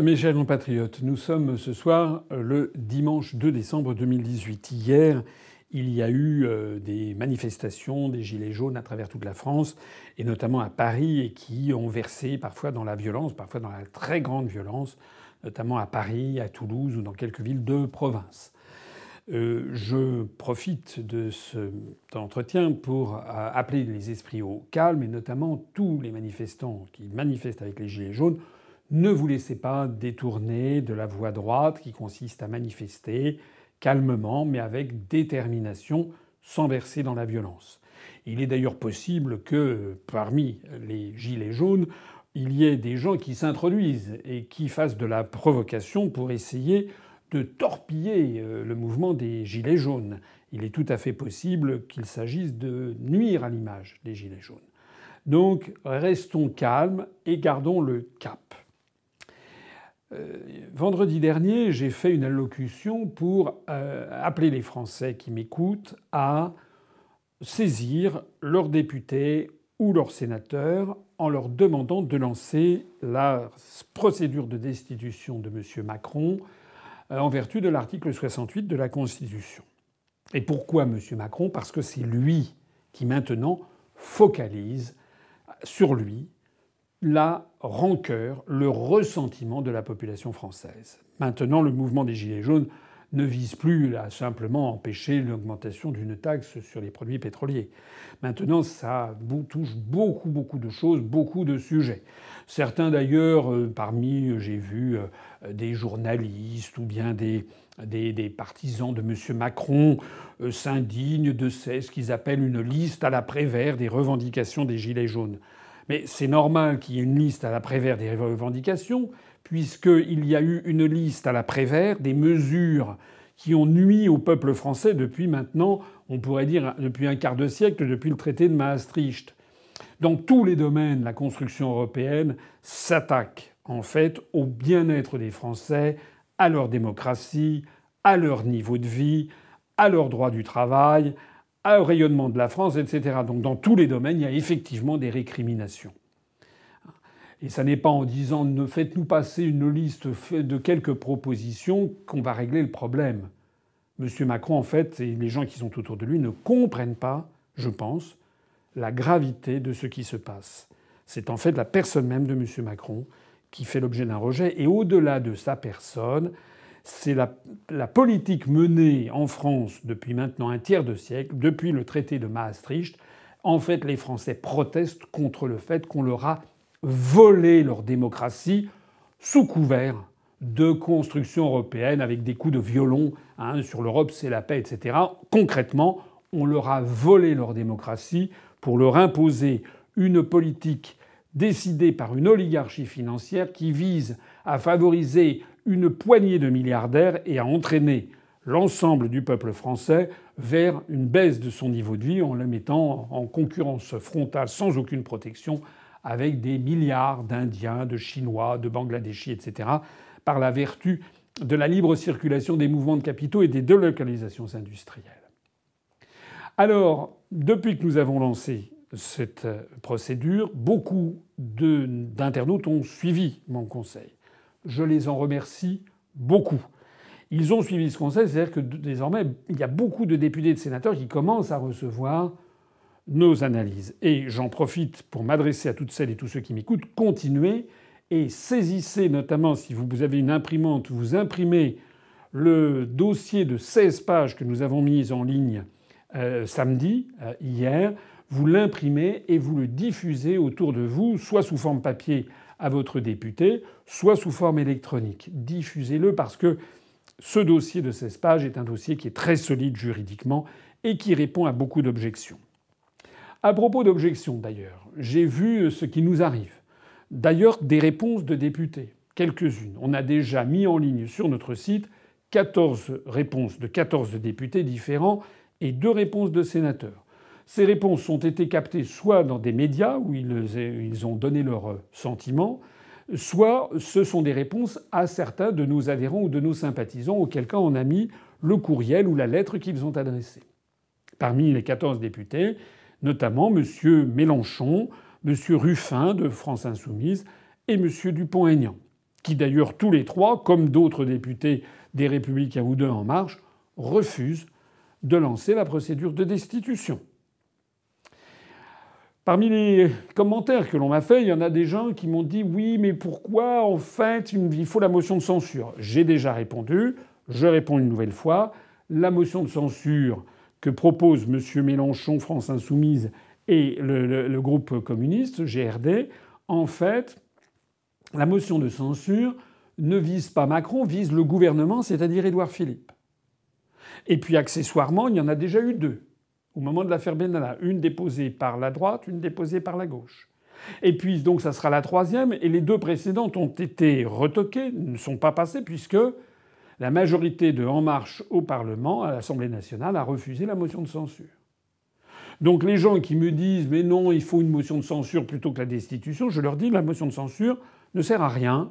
Mes chers compatriotes, nous sommes ce soir le dimanche 2 décembre 2018. Hier, il y a eu euh, des manifestations des Gilets jaunes à travers toute la France, et notamment à Paris, et qui ont versé parfois dans la violence, parfois dans la très grande violence, notamment à Paris, à Toulouse ou dans quelques villes de province. Euh, je profite de cet entretien pour euh, appeler les esprits au calme, et notamment tous les manifestants qui manifestent avec les Gilets jaunes. Ne vous laissez pas détourner de la voie droite qui consiste à manifester calmement, mais avec détermination, sans verser dans la violence. Il est d'ailleurs possible que parmi les gilets jaunes, il y ait des gens qui s'introduisent et qui fassent de la provocation pour essayer de torpiller euh, le mouvement des gilets jaunes. Il est tout à fait possible qu'il s'agisse de nuire à l'image des gilets jaunes. Donc restons calmes et gardons le cap. Euh, vendredi dernier, j'ai fait une allocution pour euh, appeler les Français qui m'écoutent à saisir leurs députés ou leurs sénateurs en leur demandant de lancer la procédure de destitution de M. Macron euh, en vertu de l'article 68 de la Constitution. Et pourquoi M. Macron? Parce que c'est lui qui maintenant focalise sur lui la rancœur, le ressentiment de la population française. Maintenant, le mouvement des Gilets jaunes ne vise plus à simplement empêcher l'augmentation d'une taxe sur les produits pétroliers. Maintenant, ça touche beaucoup, beaucoup de choses, beaucoup de sujets. Certains d'ailleurs, euh, parmi, j'ai vu euh, des journalistes ou bien des, partisans de M. Macron euh, s'indignent de ce qu'ils appellent une liste à la Prévert des revendications des Gilets jaunes. Mais c'est normal qu'il y ait une liste à la Prévert des revendications, puisqu'il y a eu une liste à la Prévert des mesures qui ont nui au peuple français depuis maintenant, on pourrait dire depuis un quart de siècle, depuis le traité de Maastricht. Dans tous les domaines, la construction européenne s'attaque en fait au bien-être des Français, à leur démocratie, à leur niveau de vie, à leur droit du travail, au rayonnement de la France, etc. Donc dans tous les domaines, il y a effectivement des récriminations. Et ça n'est pas en disant ne faites-nous passer une liste de quelques propositions qu'on va régler le problème. Monsieur Macron, en fait, et les gens qui sont autour de lui ne comprennent pas, je pense, la gravité de ce qui se passe. C'est en fait la personne même de Monsieur Macron qui fait l'objet d'un rejet. Et au-delà de sa personne, c'est la, politique menée en France depuis maintenant un tiers de siècle, depuis le traité de Maastricht. En fait, les Français protestent contre le fait qu'on leur a volé leur démocratie sous couvert de construction européenne avec des coups de violon hein, sur l'Europe, c'est la paix, etc. Concrètement, on leur a volé leur démocratie pour leur imposer une politique décidée par une oligarchie financière qui vise à favoriser une poignée de milliardaires et à entraîner l'ensemble du peuple français vers une baisse de son niveau de vie en le mettant en concurrence frontale sans aucune protection avec des milliards d'Indiens, de Chinois, de Bangladeshis, etc., par la vertu de la libre circulation des mouvements de capitaux et des délocalisations industrielles. Alors, depuis que nous avons lancé cette procédure, beaucoup d'internautes ont suivi mon conseil. Je les en remercie beaucoup. Ils ont suivi ce conseil, c'est-à-dire que désormais, il y a beaucoup de députés et de sénateurs qui commencent à recevoir nos analyses. Et j'en profite pour m'adresser à toutes celles et tous ceux qui m'écoutent. Continuez et saisissez notamment, si vous avez une imprimante, vous imprimez le dossier de 16 pages que nous avons mis en ligne euh, samedi, euh, hier, vous l'imprimez et vous le diffusez autour de vous, soit sous forme papier à votre député, soit sous forme électronique. Diffusez-le parce que ce dossier de 16 pages est un dossier qui est très solide juridiquement et qui répond à beaucoup d'objections. À propos d'objections d'ailleurs, j'ai vu ce qui nous arrive. D'ailleurs, des réponses de députés, quelques-unes. On a déjà mis en ligne sur notre site 14 réponses de 14 députés différents et deux réponses de sénateurs. Ces réponses ont été captées soit dans des médias où ils ont donné leurs sentiments, soit ce sont des réponses à certains de nos adhérents ou de nos sympathisants, auquel cas on a mis le courriel ou la lettre qu'ils ont adressée. Parmi les 14 députés, notamment M. Mélenchon, M. Ruffin de France Insoumise et M. Dupont-Aignan. qui d'ailleurs tous les trois, comme d'autres députés des Républicains ou de En Marche, refusent de lancer la procédure de destitution. Parmi les commentaires que l'on m'a fait, il y en a des gens qui m'ont dit oui, mais pourquoi en fait il faut la motion de censure J'ai déjà répondu, je réponds une nouvelle fois. La motion de censure que propose M. Mélenchon, France Insoumise et le, le groupe communiste, GRD, en fait, la motion de censure ne vise pas Macron, vise le gouvernement, c'est-à-dire Édouard Philippe. Et puis accessoirement, il y en a déjà eu deux au moment de l'affaire Benalla. Une déposée par la droite, une déposée par la gauche. Et puis donc ça sera la troisième, et les deux précédentes ont été retoquées, ne sont pas passées, puisque la majorité de En Marche au Parlement, à l'Assemblée nationale, a refusé la motion de censure. Donc les gens qui me disent mais non, il faut une motion de censure plutôt que la destitution, je leur dis la motion de censure ne sert à rien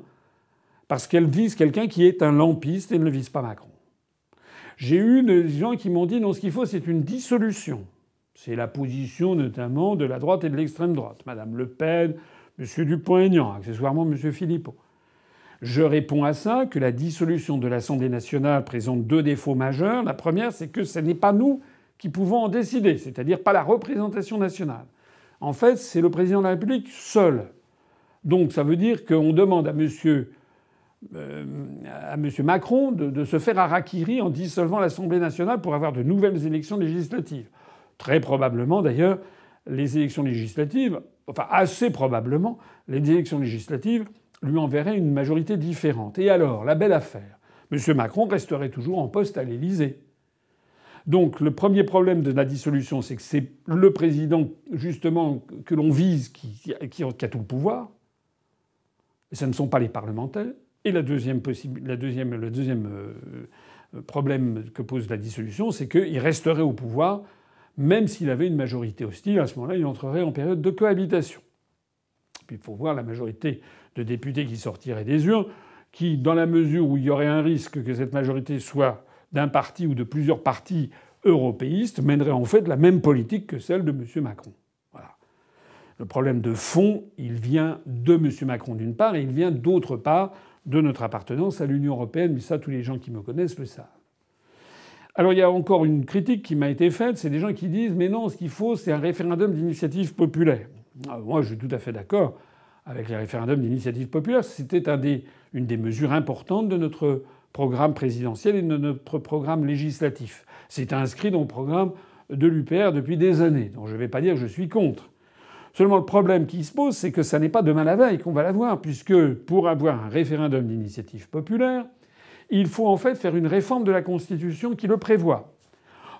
parce qu'elle vise quelqu'un qui est un lampiste et ne vise pas Macron. J'ai eu des gens qui m'ont dit non, ce qu'il faut, c'est une dissolution. C'est la position notamment de la droite et de l'extrême droite. Madame Le Pen, M. Dupont-Aignan, accessoirement M. Philippot. Je réponds à ça que la dissolution de l'Assemblée nationale présente deux défauts majeurs. La première, c'est que ce n'est pas nous qui pouvons en décider, c'est-à-dire pas la représentation nationale. En fait, c'est le président de la République seul. Donc ça veut dire qu'on demande à monsieur à M. Macron de, se faire harakiri en dissolvant l'Assemblée nationale pour avoir de nouvelles élections législatives. Très probablement, d'ailleurs, les élections législatives, enfin assez probablement, les élections législatives lui enverraient une majorité différente. Et alors, la belle affaire, M. Macron resterait toujours en poste à l'Élysée. Donc le premier problème de la dissolution, c'est que c'est le président justement que l'on vise qui, qui, a tout le pouvoir. Et ce ne sont pas les parlementaires. Et la deuxième le deuxième euh, problème que pose la dissolution, c'est qu'il resterait au pouvoir, même s'il avait une majorité hostile. À ce moment-là, il entrerait en période de cohabitation. Puis il faut voir la majorité de députés qui sortiraient des urnes, qui, dans la mesure où il y aurait un risque que cette majorité soit d'un parti ou de plusieurs partis européistes, mènerait en fait la même politique que celle de M. Macron. Le problème de fond, il vient de M. Macron d'une part, et il vient d'autre part de notre appartenance à l'Union européenne, mais ça tous les gens qui me connaissent le savent. Alors il y a encore une critique qui m'a été faite, c'est des gens qui disent mais non, ce qu'il faut c'est un référendum d'initiative populaire. moi je suis tout à fait d'accord avec les référendums d'initiative populaire. C'était une des mesures importantes de notre programme présidentiel et de notre programme législatif. C'est inscrit dans le programme de l'UPR depuis des années. Donc je ne vais pas dire que je suis contre. Seulement le problème qui se pose, c'est que ça n'est pas demain la veille qu'on va l'avoir, puisque pour avoir un référendum d'initiative populaire, il faut en fait faire une réforme de la Constitution qui le prévoit.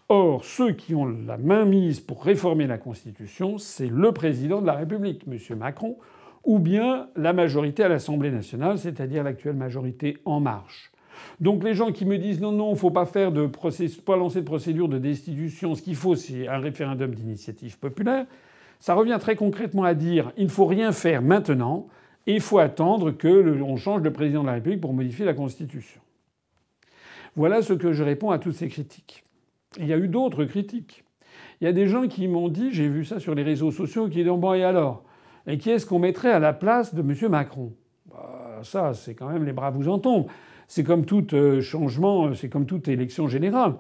Or, ceux qui ont la main mise pour réformer la Constitution, c'est le président de la République, M. Macron, ou bien la majorité à l'Assemblée nationale, c'est-à-dire l'actuelle majorité En Marche. Donc les gens qui me disent non, non, il ne faut pas faire de pas lancer de procédure de destitution, ce qu'il faut, c'est un référendum d'initiative populaire, ça revient très concrètement à dire il ne faut rien faire maintenant et il faut attendre qu'on change de président de la République pour modifier la Constitution. Voilà ce que je réponds à toutes ces critiques. Il y a eu d'autres critiques. Il y a des gens qui m'ont dit, j'ai vu ça sur les réseaux sociaux, qui disent bon et alors? Et qui est-ce qu'on mettrait à la place de M. Macron? Bah, Ça, c'est quand même les bras vous en tombent. C'est comme tout euh, changement, c'est comme toute élection générale.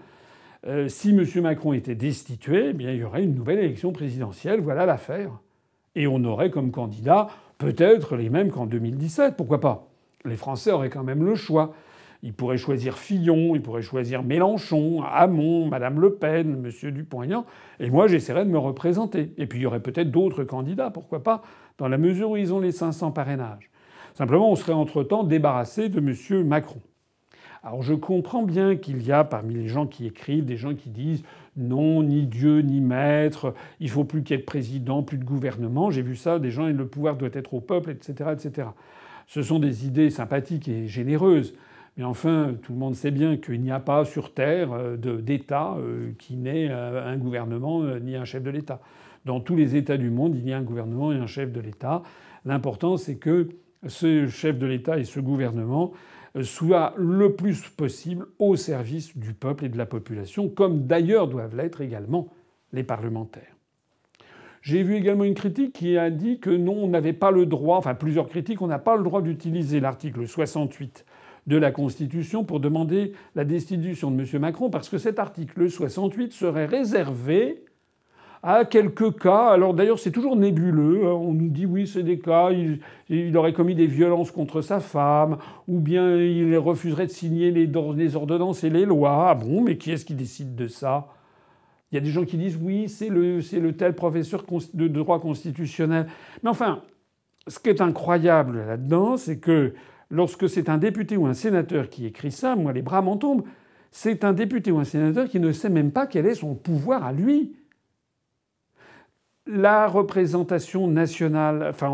Euh, si M. Macron était destitué, eh bien, il y aurait une nouvelle élection présidentielle. Voilà l'affaire. Et on aurait comme candidat peut-être les mêmes qu'en 2017. Pourquoi pas? Les Français auraient quand même le choix. Ils pourraient choisir Fillon, ils pourraient choisir Mélenchon, Hamon, Madame Le Pen, M. Dupont-Aignan, et moi j'essaierais de me représenter. Et puis il y aurait peut-être d'autres candidats, pourquoi pas, dans la mesure où ils ont les 500 parrainages. Simplement, on serait entre-temps débarrassé de M. Macron. Alors je comprends bien qu'il y a parmi les gens qui écrivent des gens qui disent non, ni Dieu, ni maître, il faut plus qu'il y ait de président, plus de gouvernement. J'ai vu ça, des gens, le pouvoir doit être au peuple, etc., etc. Ce sont des idées sympathiques et généreuses. Mais enfin, tout le monde sait bien qu'il n'y a pas sur Terre euh, d'État euh, qui n'ait euh, un gouvernement ni un chef de l'État. Dans tous les États du monde, il y a un gouvernement et un chef de l'État. L'important, c'est que ce chef de l'État et ce gouvernement soit le plus possible au service du peuple et de la population, comme d'ailleurs doivent l'être également les parlementaires. J'ai vu également une critique qui a dit que non, on n'avait pas le droit, enfin plusieurs critiques, on n'a pas le droit d'utiliser l'article 68 de la Constitution pour demander la destitution de M. Macron, parce que cet article 68 serait réservé à quelques cas. Alors d'ailleurs, c'est toujours nébuleux. Hein. On nous dit oui, c'est des cas. Il, aurait commis des violences contre sa femme, ou bien il refuserait de signer les, les ordonnances et les lois. Ah bon, mais qui est-ce qui décide de ça? Il y a des gens qui disent oui, c'est le, c'est le tel professeur de droit constitutionnel. Mais enfin, ce qui est incroyable là-dedans, c'est que lorsque c'est un député ou un sénateur qui écrit ça, moi les bras m'en tombent. C'est un député ou un sénateur qui ne sait même pas quel est son pouvoir à lui la représentation nationale, enfin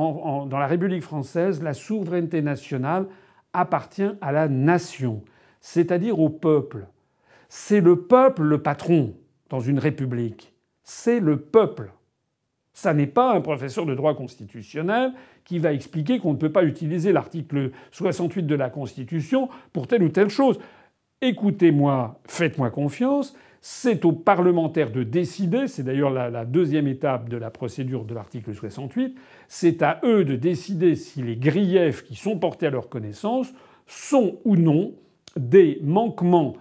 dans la République française, la souveraineté nationale appartient à la nation, c'est-à-dire au peuple. C'est le peuple le patron dans une république. C'est le peuple. Ça n'est pas un professeur de droit constitutionnel qui va expliquer qu'on ne peut pas utiliser l'article 68 de la Constitution pour telle ou telle chose. Écoutez-moi, faites-moi confiance, c'est aux parlementaires de décider, c'est d'ailleurs la, deuxième étape de la procédure de l'article 68, c'est à eux de décider si les griefs qui sont portés à leur connaissance sont ou non des manquements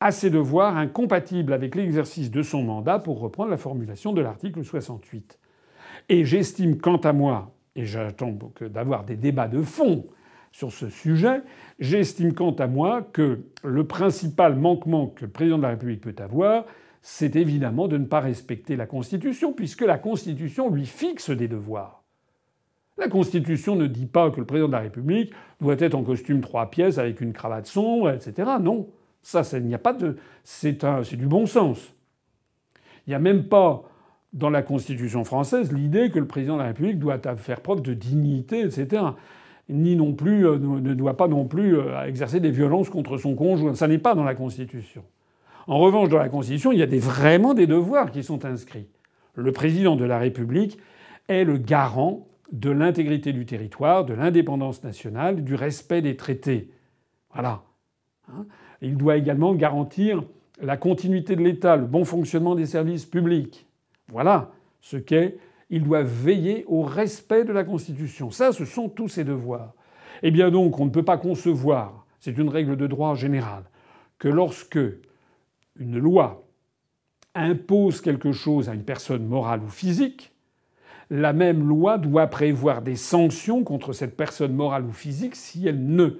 à ses devoirs incompatibles avec l'exercice de son mandat, pour reprendre la formulation de l'article 68. Et j'estime quant à moi, et j'attends d'avoir des débats de fond sur ce sujet. J'estime quant à moi que le principal manquement que le président de la République peut avoir, c'est évidemment de ne pas respecter la Constitution, puisque la Constitution lui fixe des devoirs. La Constitution ne dit pas que le président de la République doit être en costume trois pièces avec une cravate sombre, etc. Non, ça, il n'y a pas de, c'est du bon sens. Il n'y a même pas dans la Constitution française l'idée que le président de la République doit faire preuve de dignité, etc ni non plus euh, ne doit pas non plus euh, exercer des violences contre son conjoint. Ça n'est pas dans la Constitution. En revanche, dans la Constitution, il y a vraiment des devoirs qui sont inscrits. Le président de la République est le garant de l'intégrité du territoire, de l'indépendance nationale, du respect des traités. Voilà. Hein. Il doit également garantir la continuité de l'État, le bon fonctionnement des services publics. Voilà ce qu'est ils doivent veiller au respect de la Constitution. Ça, ce sont tous ses devoirs. Eh bien donc, on ne peut pas concevoir, c'est une règle de droit général, que lorsque une loi impose quelque chose à une personne morale ou physique, la même loi doit prévoir des sanctions contre cette personne morale ou physique si elle ne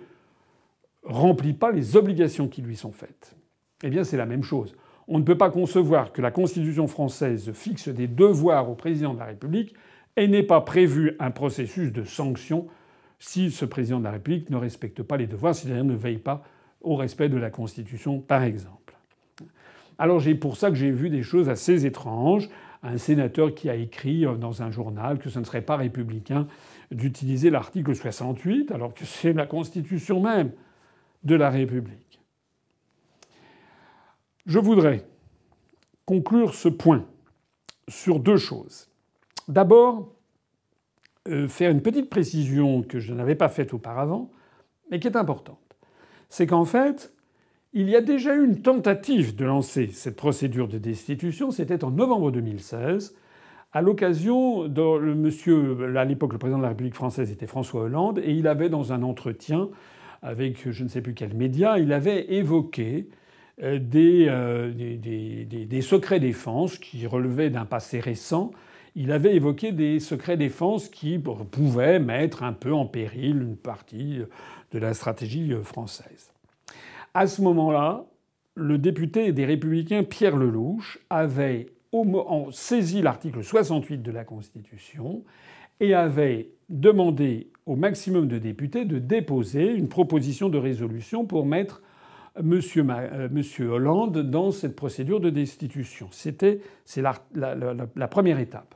remplit pas les obligations qui lui sont faites. Eh bien, c'est la même chose. On ne peut pas concevoir que la Constitution française fixe des devoirs au président de la République et n'ait pas prévu un processus de sanction si ce président de la République ne respecte pas les devoirs, c'est-à-dire ne veille pas au respect de la Constitution, par exemple. Alors j'ai pour ça que j'ai vu des choses assez étranges. Un sénateur qui a écrit dans un journal que ce ne serait pas républicain d'utiliser l'article 68 alors que c'est la Constitution même de la République. Je voudrais conclure ce point sur deux choses. D'abord, euh, faire une petite précision que je n'avais pas faite auparavant, mais qui est importante. C'est qu'en fait, il y a déjà eu une tentative de lancer cette procédure de destitution, c'était en novembre 2016, à l'occasion de monsieur, à l'époque le président de la République française était François Hollande, et il avait dans un entretien avec je ne sais plus quel média, il avait évoqué euh, euh, des, secrets défense qui relevaient d'un passé récent. Il avait évoqué des secrets défense qui pouvaient mettre un peu en péril une partie de la stratégie française. À ce moment-là, le député des Républicains Pierre Lelouch avait saisi l'article 68 de la Constitution et avait demandé au maximum de députés de déposer une proposition de résolution pour mettre Euh, Monsieur, Hollande dans cette procédure de destitution. C'était c'est la, la, première étape.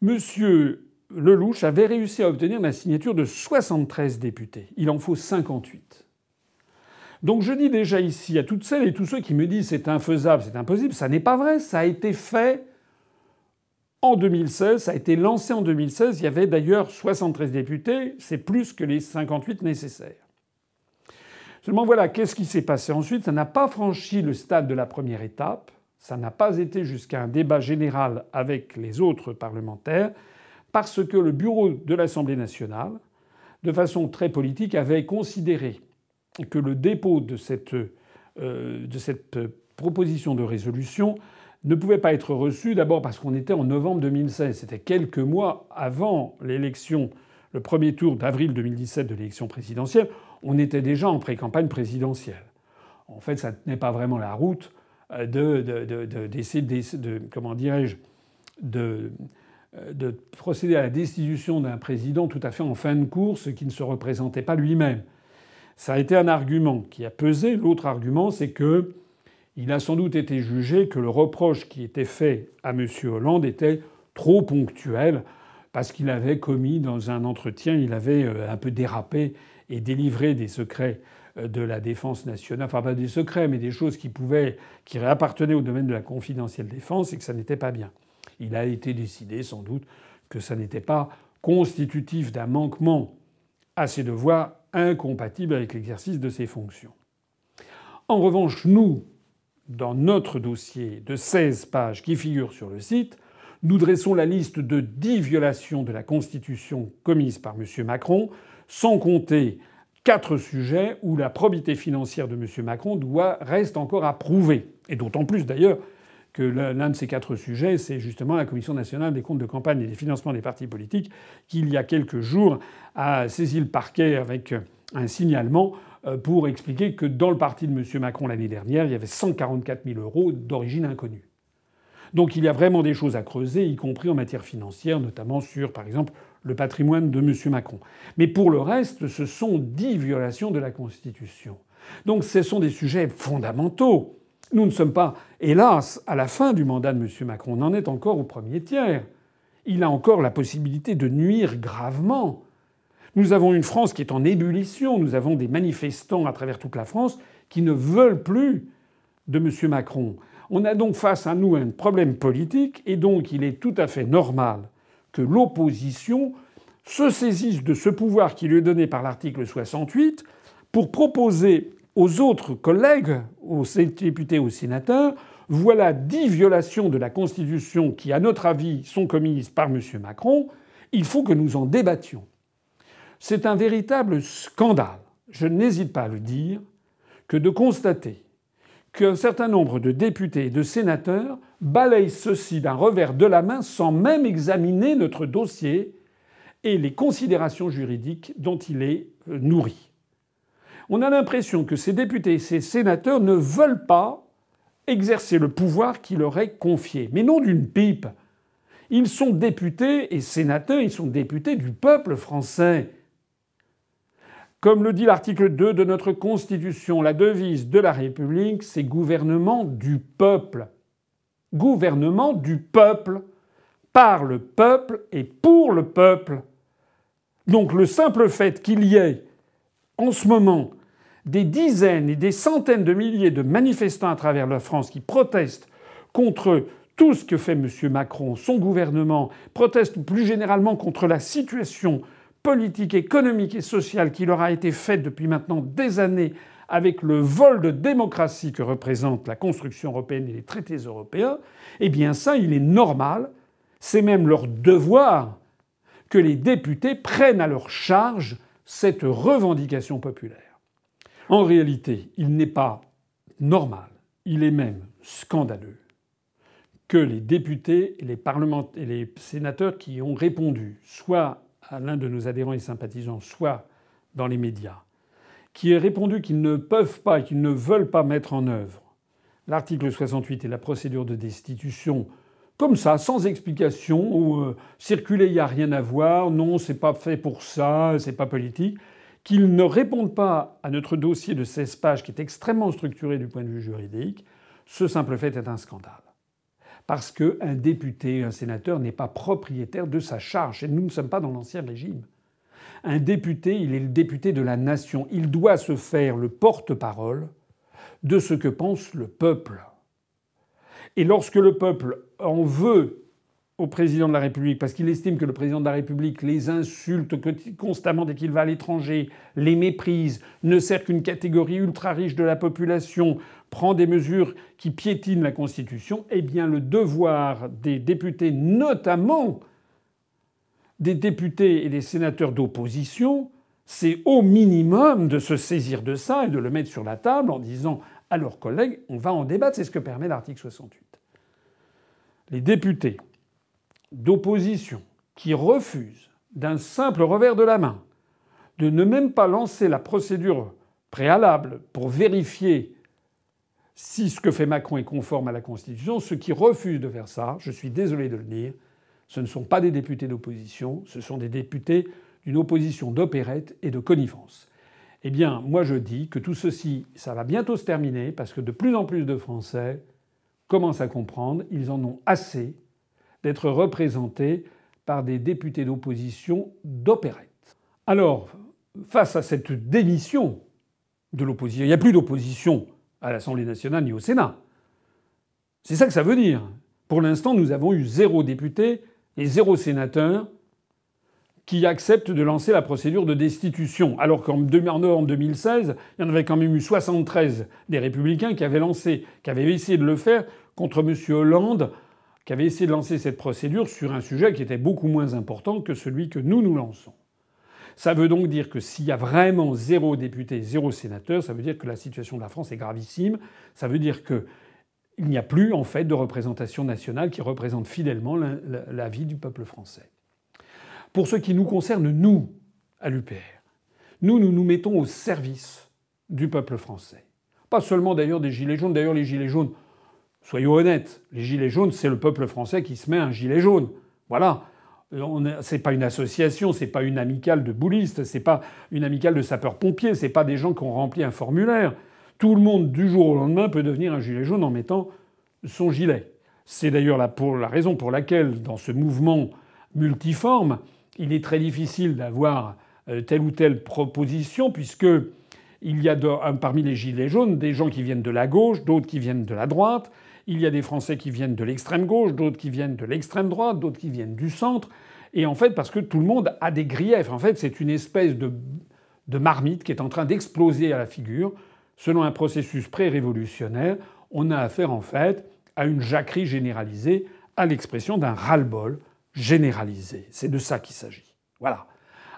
Monsieur Lelouch avait réussi à obtenir la signature de 73 députés. Il en faut 58. Donc je dis déjà ici à toutes celles et tous ceux qui me disent c'est infaisable, c'est impossible, ça n'est pas vrai, ça a été fait en 2016, ça a été lancé en 2016, il y avait d'ailleurs 73 députés, c'est plus que les 58 nécessaires. Seulement voilà, qu'est-ce qui s'est passé ensuite? Ça n'a pas franchi le stade de la première étape. ça n'a pas été jusqu'à un débat général avec les autres parlementaires, parce que le bureau de l'Assemblée nationale, de façon très politique, avait considéré que le dépôt de cette, euh, proposition de résolution ne pouvait pas être reçu, d'abord parce qu'on était en novembre 2016, c'était quelques mois avant l'élection, le premier tour d'avril 2017 de l'élection présidentielle, on était déjà en pré-campagne présidentielle. En fait, ça ne pas vraiment la route d'essayer de, de, comment dirais-je, de, de procéder à la destitution d'un président tout à fait en fin de course qui ne se représentait pas lui-même. Ça a été un argument qui a pesé. L'autre argument, c'est que il a sans doute été jugé que le reproche qui était fait à M. Hollande était trop ponctuel parce qu'il avait commis dans un entretien, il avait euh, un peu dérapé et délivré des secrets euh, de la défense nationale, enfin pas des secrets, mais des choses qui pouvaient, qui appartenaient au domaine de la confidentielle défense et que ça n'était pas bien. Il a été décidé sans doute que ça n'était pas constitutif d'un manquement à ses devoirs incompatibles avec l'exercice de ses fonctions. En revanche, nous, dans notre dossier de 16 pages qui figure sur le site, nous dressons la liste de 10 violations de la Constitution commises par M. Macron, sans compter quatre sujets où la probité financière de M. Macron doit, reste encore à prouver. Et d'autant plus d'ailleurs que l'un de ces quatre sujets, c'est justement la Commission nationale des comptes de campagne et des financements des partis politiques, qui il y a quelques jours a saisi le parquet avec un signalement euh, pour expliquer que dans le parti de M. Macron l'année dernière, il y avait 144 000 euros d'origine inconnue. Donc il y a vraiment des choses à creuser, y compris en matière financière, notamment sur, par exemple, le patrimoine de M. Macron. Mais pour le reste, ce sont dix violations de la Constitution. Donc ce sont des sujets fondamentaux. Nous ne sommes pas, hélas, à la fin du mandat de M. Macron. On en est encore au premier tiers. Il a encore la possibilité de nuire gravement. Nous avons une France qui est en ébullition. Nous avons des manifestants à travers toute la France qui ne veulent plus de M. Macron. On a donc face à nous un problème politique et donc il est tout à fait normal que l'opposition se saisisse de ce pouvoir qui lui est donné par l'article 68 pour proposer aux autres collègues, aux députés, aux sénateurs, voilà dix violations de la Constitution qui, à notre avis, sont commises par M. Macron. Il faut que nous en débattions. C'est un véritable scandale, je n'hésite pas à le dire, que de constater qu'un certain nombre de députés et de sénateurs balayent ceci d'un revers de la main sans même examiner notre dossier et les considérations juridiques dont il est euh, nourri. On a l'impression que ces députés et ces sénateurs ne veulent pas exercer le pouvoir qui leur est confié. Mais non d'une pipe. Ils sont députés et sénateurs, ils sont députés du peuple français. Comme le dit l'article 2 de notre Constitution, la devise de la République, c'est gouvernement du peuple. Gouvernement du peuple, par le peuple et pour le peuple. Donc le simple fait qu'il y ait en ce moment des dizaines et des centaines de milliers de manifestants à travers la France qui protestent contre tout ce que fait M. Macron, son gouvernement, protestent plus généralement contre la situation politique, économique et sociale qui leur a été faite depuis maintenant des années avec le vol de démocratie que représente la construction européenne et les traités européens, eh bien ça, il est normal, c'est même leur devoir que les députés prennent à leur charge cette revendication populaire. En réalité, il n'est pas normal, il est même scandaleux que les députés et les, et les sénateurs qui ont répondu, soit à l'un de nos adhérents et sympathisants, soit dans les médias, qui ait répondu qu'ils ne peuvent pas et qu'ils ne veulent pas mettre en œuvre l'article 68 et la procédure de destitution comme ça, sans explication, ou euh, circuler, il n'y a rien à voir, non, c'est pas fait pour ça, c'est pas politique, qu'ils ne répondent pas à notre dossier de 16 pages qui est extrêmement structuré du point de vue juridique, ce simple fait est un scandale parce qu'un député, un sénateur n'est pas propriétaire de sa charge. Et nous ne sommes pas dans l'ancien régime. Un député, il est le député de la nation. Il doit se faire le porte-parole de ce que pense le peuple. Et lorsque le peuple en veut au président de la République parce qu'il estime que le président de la République les insulte constamment dès qu'il va à l'étranger, les méprise, ne sert qu'une catégorie ultra riche de la population, prend des mesures qui piétinent la Constitution, eh bien le devoir des députés, notamment des députés et des sénateurs d'opposition, c'est au minimum de se saisir de ça et de le mettre sur la table en disant à leurs collègues on va en débattre. C'est ce que permet l'article 68. Les députés d'opposition qui refusent d'un simple revers de la main de ne même pas lancer la procédure préalable pour vérifier si ce que fait Macron est conforme à la Constitution, ceux qui refusent de faire ça, je suis désolé de le dire, ce ne sont pas des députés d'opposition, ce sont des députés d'une opposition d'opérette et de connivence. Eh bien, moi je dis que tout ceci, ça va bientôt se terminer parce que de plus en plus de Français commencent à comprendre, ils en ont assez d'être représentés par des députés d'opposition d'opérette. Alors, face à cette démission de l'opposition, il n'y a plus d'opposition à l'Assemblée nationale ni au Sénat. C'est ça que ça veut dire. Pour l'instant, nous avons eu zéro député et zéro sénateur qui acceptent de lancer la procédure de destitution. Alors qu'en novembre 2016, il y en avait quand même eu 73 des républicains qui avaient lancé, qui avaient essayé de le faire contre M. Hollande qui avait essayé de lancer cette procédure sur un sujet qui était beaucoup moins important que celui que nous nous lançons. Ça veut donc dire que s'il y a vraiment zéro député, zéro sénateur, ça veut dire que la situation de la France est gravissime. Ça veut dire qu'il n'y a plus en fait de représentation nationale qui représente fidèlement la, vie du peuple français. Pour ce qui nous concerne, nous, à l'UPR, nous, nous nous mettons au service du peuple français. Pas seulement d'ailleurs des Gilets jaunes. D'ailleurs, les Gilets jaunes, Soyons honnêtes, les gilets jaunes, c'est le peuple français qui se met un gilet jaune. Voilà. C'est pas une association, c'est pas une amicale de boulistes, c'est pas une amicale de sapeurs-pompiers, c'est pas des gens qui ont rempli un formulaire. Tout le monde, du jour au lendemain, peut devenir un gilet jaune en mettant son gilet. C'est d'ailleurs la, la raison pour laquelle, dans ce mouvement multiforme, il est très difficile d'avoir euh, telle ou telle proposition, puisque il y a parmi les gilets jaunes des gens qui viennent de la gauche, d'autres qui viennent de la droite, il y a des Français qui viennent de l'extrême gauche, d'autres qui viennent de l'extrême droite, d'autres qui viennent du centre. Et en fait, parce que tout le monde a des griefs. En fait, c'est une espèce de, de marmite qui est en train d'exploser à la figure. Selon un processus pré-révolutionnaire, on a affaire en fait à une jacquerie généralisée, à l'expression d'un ras-le-bol généralisé. C'est de ça qu'il s'agit. Voilà.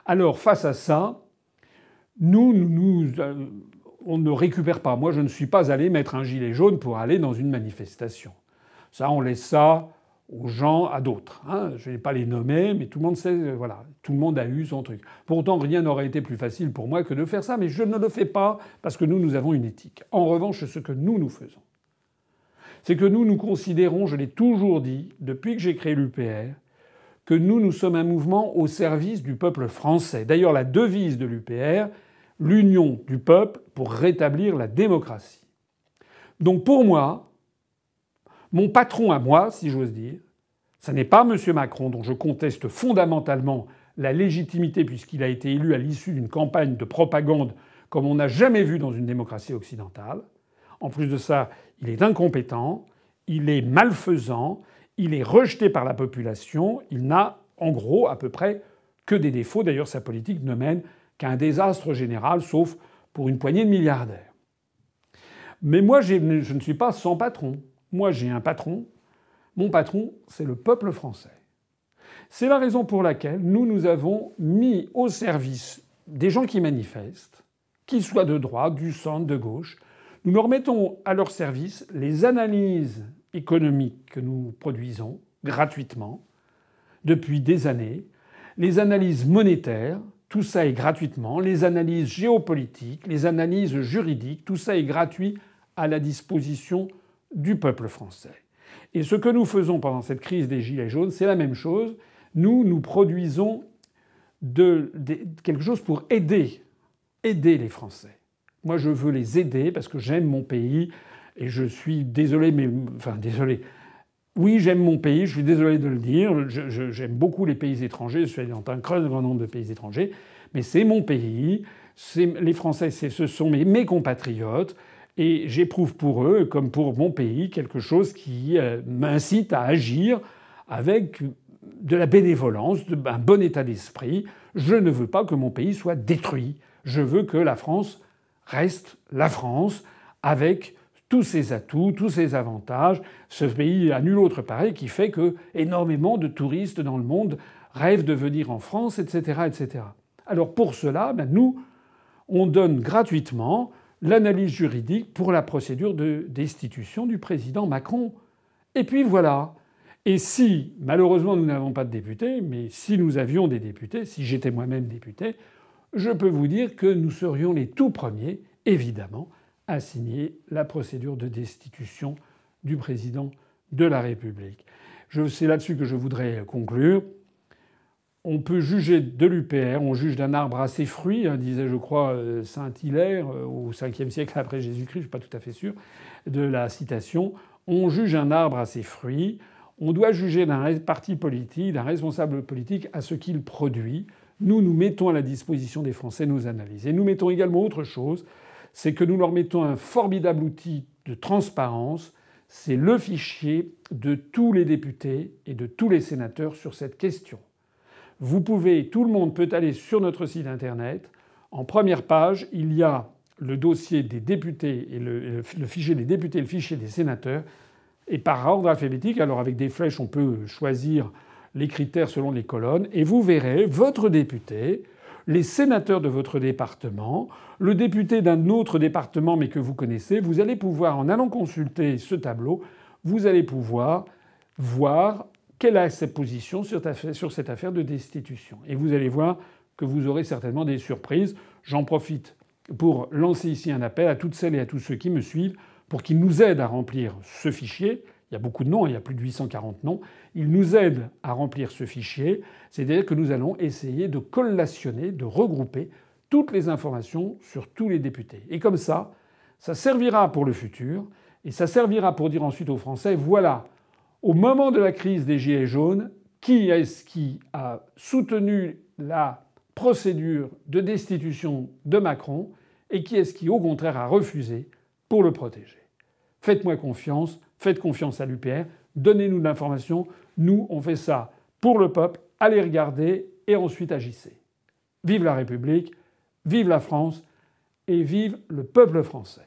Alors, face à ça, nous, nous, euh, on ne récupère pas. Moi, je ne suis pas allé mettre un gilet jaune pour aller dans une manifestation. Ça, on laisse ça aux gens, à d'autres. Hein. Je ne vais pas les nommer, mais tout le monde sait, euh, voilà, tout le monde a eu son truc. Pourtant, rien n'aurait été plus facile pour moi que de faire ça, mais je ne le fais pas parce que nous, nous avons une éthique. En revanche, ce que nous, nous faisons, c'est que nous, nous considérons, je l'ai toujours dit, depuis que j'ai créé l'UPR, que nous, nous sommes un mouvement au service du peuple français. D'ailleurs, la devise de l'UPR, l'union du peuple pour rétablir la démocratie. Donc pour moi, mon patron à moi, si j'ose dire, ce n'est pas M. Macron dont je conteste fondamentalement la légitimité puisqu'il a été élu à l'issue d'une campagne de propagande comme on n'a jamais vu dans une démocratie occidentale. En plus de ça, il est incompétent, il est malfaisant, il est rejeté par la population, il n'a en gros à peu près que des défauts. D'ailleurs, sa politique ne mène qu'un désastre général, sauf pour une poignée de milliardaires. Mais moi, je ne suis pas sans patron. Moi, j'ai un patron. Mon patron, c'est le peuple français. C'est la raison pour laquelle nous nous avons mis au service des gens qui manifestent, qu'ils soient de droite, du centre, de gauche. Nous leur mettons à leur service les analyses économiques que nous produisons gratuitement depuis des années, les analyses monétaires, tout ça est gratuitement. Les analyses géopolitiques, les analyses juridiques, tout ça est gratuit à la disposition du peuple français. Et ce que nous faisons pendant cette crise des Gilets jaunes, c'est la même chose. Nous, nous produisons quelque chose pour aider, aider les Français. Moi, je veux les aider parce que j'aime mon pays et je suis désolé, mais enfin désolé. Oui, j'aime mon pays, je suis désolé de le dire. J'aime beaucoup les pays étrangers, je suis dans un grand nombre de pays étrangers, mais c'est mon pays. Les Français, ce sont mes, compatriotes. Et j'éprouve pour eux, comme pour mon pays, quelque chose qui euh, m'incite à agir, avec de la bénévolence, un bon état d'esprit. Je ne veux pas que mon pays soit détruit. Je veux que la France reste la France avec tous ses atouts, tous ses avantages. Ce pays a nul autre pareil qui fait que énormément de touristes dans le monde rêvent de venir en France, etc., etc. Alors pour cela, ben, nous, on donne gratuitement l'analyse juridique pour la procédure de destitution du président Macron. Et puis voilà. Et si, malheureusement, nous n'avons pas de députés, mais si nous avions des députés, si j'étais moi-même député, je peux vous dire que nous serions les tout premiers, évidemment, à signer la procédure de destitution du président de la République. C'est là-dessus que je voudrais conclure. On peut juger de l'UPR, on juge d'un arbre à ses fruits, hein, disait je crois euh, Saint Hilaire euh, au 5e siècle après Jésus-Christ, je ne suis pas tout à fait sûr de la citation. On juge un arbre à ses fruits. On doit juger d'un parti politique, d'un responsable politique à ce qu'il produit. Nous, nous mettons à la disposition des Français nos analyses. Et nous mettons également autre chose, c'est que nous leur mettons un formidable outil de transparence. C'est le fichier de tous les députés et de tous les sénateurs sur cette question. Vous pouvez, tout le monde peut aller sur notre site internet. En première page, il y a le dossier des députés et le, le fichier des députés et le fichier des sénateurs. Et par ordre alphabétique, alors avec des flèches, on peut choisir les critères selon les colonnes, et vous verrez votre député, les sénateurs de votre département, le député d'un autre département mais que vous connaissez, vous allez pouvoir, en allant consulter ce tableau, vous allez pouvoir voir quelle est sa position sur cette affaire de destitution. Et vous allez voir que vous aurez certainement des surprises. J'en profite pour lancer ici un appel à toutes celles et à tous ceux qui me suivent pour qu'ils nous aident à remplir ce fichier. Il y a beaucoup de noms, il y a plus de 840 noms. Ils nous aident à remplir ce fichier. C'est-à-dire que nous allons essayer de collationner, de regrouper toutes les informations sur tous les députés. Et comme ça, ça servira pour le futur et ça servira pour dire ensuite aux Français voilà, au moment de la crise des Gilets jaunes, qui est-ce qui a soutenu la procédure de destitution de Macron et qui est-ce qui, au contraire, a refusé pour le protéger? Faites-moi confiance, faites confiance à l'UPR, donnez-nous de l'information. Nous, on fait ça pour le peuple, allez regarder et ensuite agissez. Vive la République, vive la France et vive le peuple français.